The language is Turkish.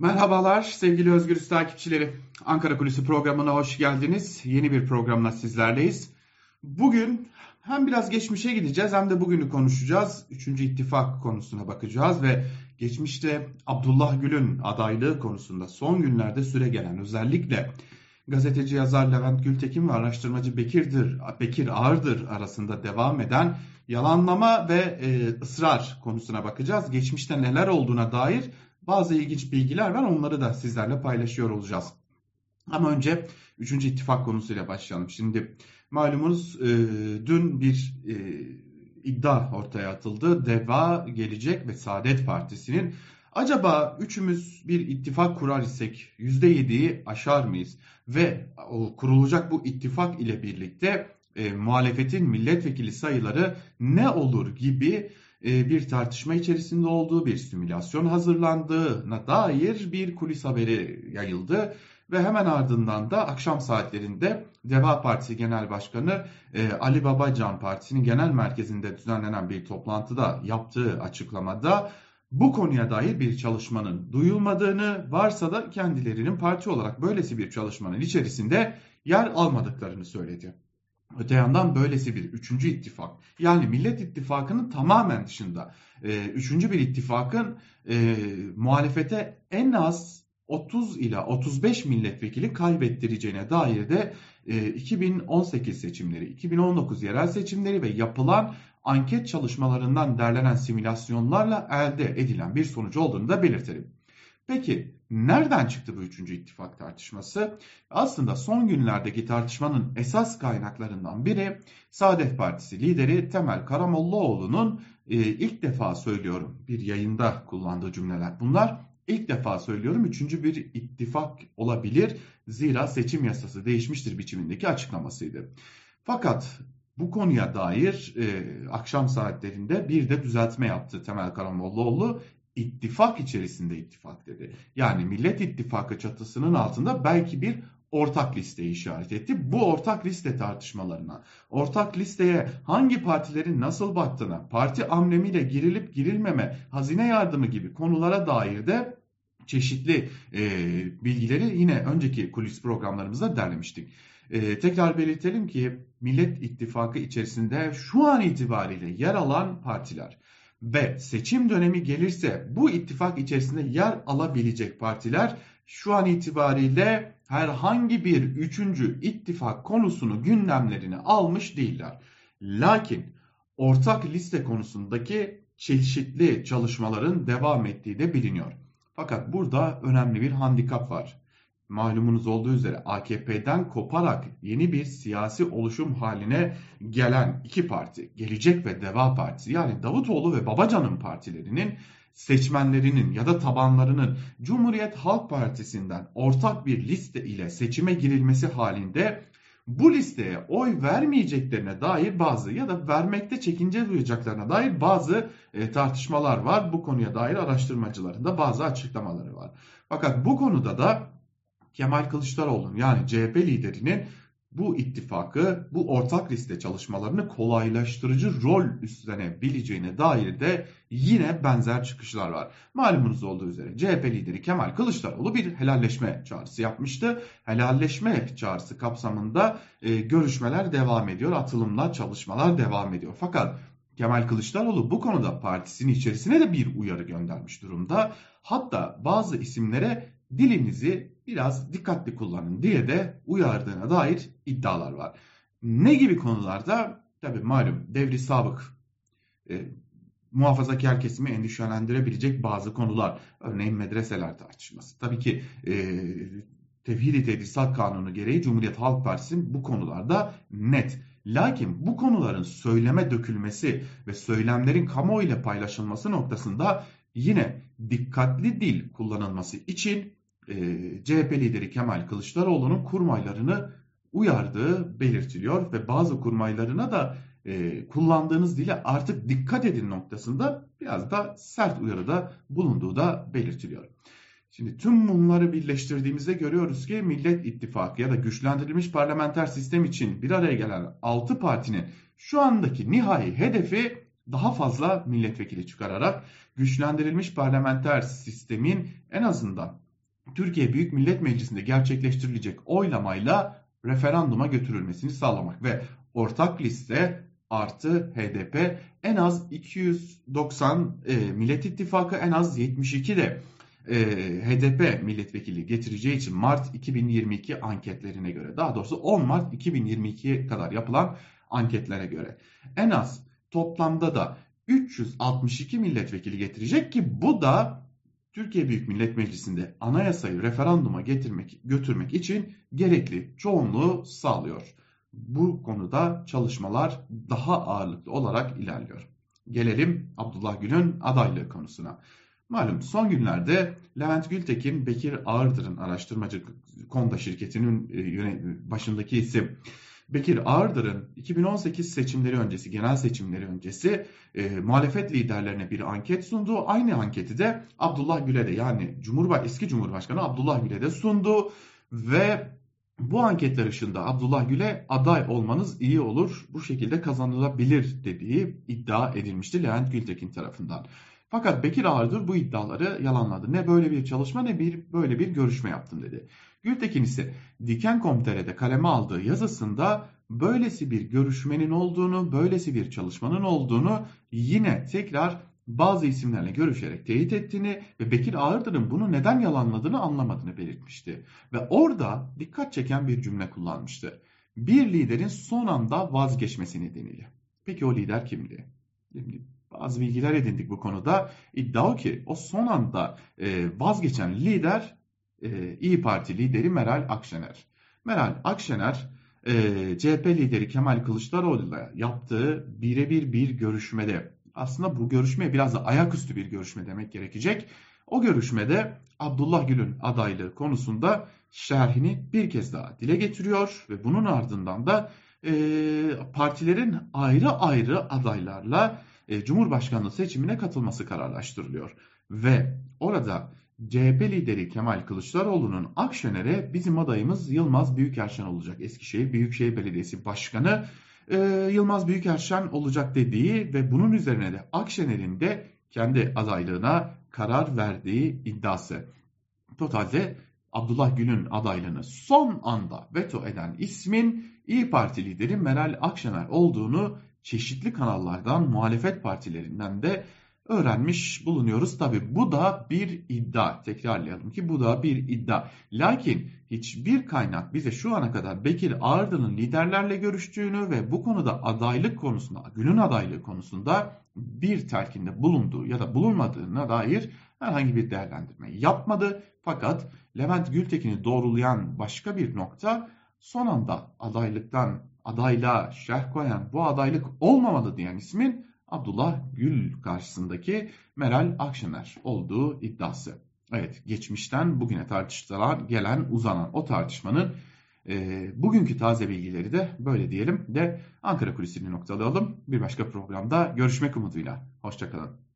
Merhabalar sevgili Özgürüz takipçileri. Ankara Kulisi programına hoş geldiniz. Yeni bir programla sizlerleyiz. Bugün hem biraz geçmişe gideceğiz hem de bugünü konuşacağız. Üçüncü ittifak konusuna bakacağız ve geçmişte Abdullah Gül'ün adaylığı konusunda son günlerde süre gelen özellikle gazeteci yazar Levent Gültekin ve araştırmacı Bekir'dir, Bekir Ağırdır arasında devam eden yalanlama ve e, ısrar konusuna bakacağız. Geçmişte neler olduğuna dair bazı ilginç bilgiler var. Onları da sizlerle paylaşıyor olacağız. Ama önce 3. ittifak konusuyla başlayalım. Şimdi malumunuz e, dün bir e, iddia ortaya atıldı. DEVA, Gelecek ve Saadet Partisi'nin acaba üçümüz bir ittifak kurar isek %7'yi aşar mıyız? Ve o kurulacak bu ittifak ile birlikte e, muhalefetin milletvekili sayıları ne olur gibi bir tartışma içerisinde olduğu bir simülasyon hazırlandığına dair bir kulis haberi yayıldı. Ve hemen ardından da akşam saatlerinde Deva Partisi Genel Başkanı e, Ali Babacan Partisi'nin genel merkezinde düzenlenen bir toplantıda yaptığı açıklamada bu konuya dair bir çalışmanın duyulmadığını varsa da kendilerinin parti olarak böylesi bir çalışmanın içerisinde yer almadıklarını söyledi. Öte yandan böylesi bir üçüncü ittifak yani Millet İttifakı'nın tamamen dışında e, üçüncü bir ittifakın e, muhalefete en az 30 ila 35 milletvekili kaybettireceğine dair de e, 2018 seçimleri, 2019 yerel seçimleri ve yapılan anket çalışmalarından derlenen simülasyonlarla elde edilen bir sonuç olduğunu da belirtelim. Peki nereden çıktı bu üçüncü ittifak tartışması? Aslında son günlerdeki tartışmanın esas kaynaklarından biri Saadet Partisi lideri Temel Karamollaoğlu'nun e, ilk defa söylüyorum bir yayında kullandığı cümleler. Bunlar ilk defa söylüyorum üçüncü bir ittifak olabilir. Zira seçim yasası değişmiştir biçimindeki açıklamasıydı. Fakat bu konuya dair e, akşam saatlerinde bir de düzeltme yaptı Temel Karamollaoğlu ittifak içerisinde ittifak dedi. Yani Millet İttifakı çatısının altında belki bir ortak listeyi işaret etti. Bu ortak liste tartışmalarına, ortak listeye hangi partilerin nasıl baktığına, parti amblemiyle girilip girilmeme, hazine yardımı gibi konulara dair de çeşitli e, bilgileri yine önceki kulis programlarımızda derlemiştik. E, tekrar belirtelim ki Millet İttifakı içerisinde şu an itibariyle yer alan partiler ve seçim dönemi gelirse bu ittifak içerisinde yer alabilecek partiler şu an itibariyle herhangi bir üçüncü ittifak konusunu gündemlerine almış değiller. Lakin ortak liste konusundaki çeşitli çalışmaların devam ettiği de biliniyor. Fakat burada önemli bir handikap var malumunuz olduğu üzere AKP'den koparak yeni bir siyasi oluşum haline gelen iki parti, Gelecek ve Deva Partisi yani Davutoğlu ve Babacan'ın partilerinin seçmenlerinin ya da tabanlarının Cumhuriyet Halk Partisi'nden ortak bir liste ile seçime girilmesi halinde bu listeye oy vermeyeceklerine dair bazı ya da vermekte çekince duyacaklarına dair bazı e, tartışmalar var. Bu konuya dair araştırmacıların da bazı açıklamaları var. Fakat bu konuda da Kemal Kılıçdaroğlu'nun yani CHP liderinin bu ittifakı, bu ortak liste çalışmalarını kolaylaştırıcı rol üstlenebileceğine dair de yine benzer çıkışlar var. Malumunuz olduğu üzere CHP lideri Kemal Kılıçdaroğlu bir helalleşme çağrısı yapmıştı. Helalleşme çağrısı kapsamında e, görüşmeler devam ediyor, atılımlar, çalışmalar devam ediyor. Fakat Kemal Kılıçdaroğlu bu konuda partisinin içerisine de bir uyarı göndermiş durumda. Hatta bazı isimlere dilinizi biraz dikkatli kullanın diye de uyardığına dair iddialar var. Ne gibi konularda? Tabii malum devri sabık e, muhafazakar kesimi endişelendirebilecek bazı konular. Örneğin medreseler tartışması. Tabii ki e, Tevhid-i Tedrisat Kanunu gereği Cumhuriyet Halk Partisi bu konularda net. Lakin bu konuların söyleme dökülmesi ve söylemlerin kamuoyu ile paylaşılması noktasında yine dikkatli dil kullanılması için e, CHP lideri Kemal Kılıçdaroğlu'nun kurmaylarını uyardığı belirtiliyor ve bazı kurmaylarına da e, kullandığınız dile artık dikkat edin noktasında biraz da sert uyarıda bulunduğu da belirtiliyor. Şimdi tüm bunları birleştirdiğimizde görüyoruz ki Millet İttifakı ya da güçlendirilmiş parlamenter sistem için bir araya gelen 6 partinin şu andaki nihai hedefi daha fazla milletvekili çıkararak güçlendirilmiş parlamenter sistemin en azından Türkiye Büyük Millet Meclisi'nde gerçekleştirilecek oylamayla referanduma götürülmesini sağlamak ve ortak liste artı HDP en az 290 e, Millet İttifakı en az 72 de e, HDP milletvekili getireceği için Mart 2022 anketlerine göre daha doğrusu 10 Mart 2022'ye kadar yapılan anketlere göre en az toplamda da 362 milletvekili getirecek ki bu da Türkiye Büyük Millet Meclisi'nde anayasayı referanduma getirmek götürmek için gerekli çoğunluğu sağlıyor. Bu konuda çalışmalar daha ağırlıklı olarak ilerliyor. Gelelim Abdullah Gül'ün adaylığı konusuna. Malum son günlerde Levent Gültekin, Bekir Ağırdır'ın araştırmacı Konda şirketinin e, başındaki isim Bekir Ağırdır'ın 2018 seçimleri öncesi, genel seçimleri öncesi e, muhalefet liderlerine bir anket sundu. Aynı anketi de Abdullah Gül'e de yani Cumhurbaş eski Cumhurbaşkanı Abdullah Gül'e de sundu ve bu anketler ışığında Abdullah Gül'e aday olmanız iyi olur, bu şekilde kazanılabilir dediği iddia edilmişti Levent Gültekin tarafından. Fakat Bekir Ağırdır bu iddiaları yalanladı. Ne böyle bir çalışma ne bir böyle bir görüşme yaptım dedi. Gültekin ise Diken.com.tr'de kaleme aldığı yazısında böylesi bir görüşmenin olduğunu, böylesi bir çalışmanın olduğunu yine tekrar bazı isimlerle görüşerek teyit ettiğini ve Bekir Ağırdır'ın bunu neden yalanladığını anlamadığını belirtmişti. Ve orada dikkat çeken bir cümle kullanmıştı. Bir liderin son anda vazgeçmesi nedeniyle. Peki o lider kimdi? Bazı bilgiler edindik bu konuda. İddia o ki o son anda e, vazgeçen lider e, İyi Parti lideri Meral Akşener. Meral Akşener e, CHP lideri Kemal Kılıçdaroğlu'yla yaptığı birebir bir görüşmede aslında bu görüşme biraz da ayaküstü bir görüşme demek gerekecek. O görüşmede Abdullah Gül'ün adaylığı konusunda şerhini bir kez daha dile getiriyor ve bunun ardından da e, partilerin ayrı ayrı adaylarla e, Cumhurbaşkanlığı seçimine katılması kararlaştırılıyor. Ve orada CHP lideri Kemal Kılıçdaroğlu'nun Akşener'e bizim adayımız Yılmaz Büyükerşen olacak. Eskişehir Büyükşehir Belediyesi Başkanı e, Yılmaz Büyükerşen olacak dediği ve bunun üzerine de Akşener'in de kendi adaylığına karar verdiği iddiası. Totalde Abdullah Gül'ün adaylığını son anda veto eden ismin İyi Parti lideri Meral Akşener olduğunu çeşitli kanallardan, muhalefet partilerinden de öğrenmiş bulunuyoruz. Tabi bu da bir iddia. Tekrarlayalım ki bu da bir iddia. Lakin hiçbir kaynak bize şu ana kadar Bekir Ağırdı'nın liderlerle görüştüğünü ve bu konuda adaylık konusunda, günün adaylığı konusunda bir telkinde bulunduğu ya da bulunmadığına dair herhangi bir değerlendirme yapmadı. Fakat Levent Gültekin'i doğrulayan başka bir nokta son anda adaylıktan adaylığa şerh koyan bu adaylık olmamalı diyen ismin Abdullah Gül karşısındaki Meral Akşener olduğu iddiası. Evet geçmişten bugüne tartışılan gelen uzanan o tartışmanın e, bugünkü taze bilgileri de böyle diyelim de Ankara Kulisi'ni noktalayalım. Bir başka programda görüşmek umuduyla. Hoşçakalın.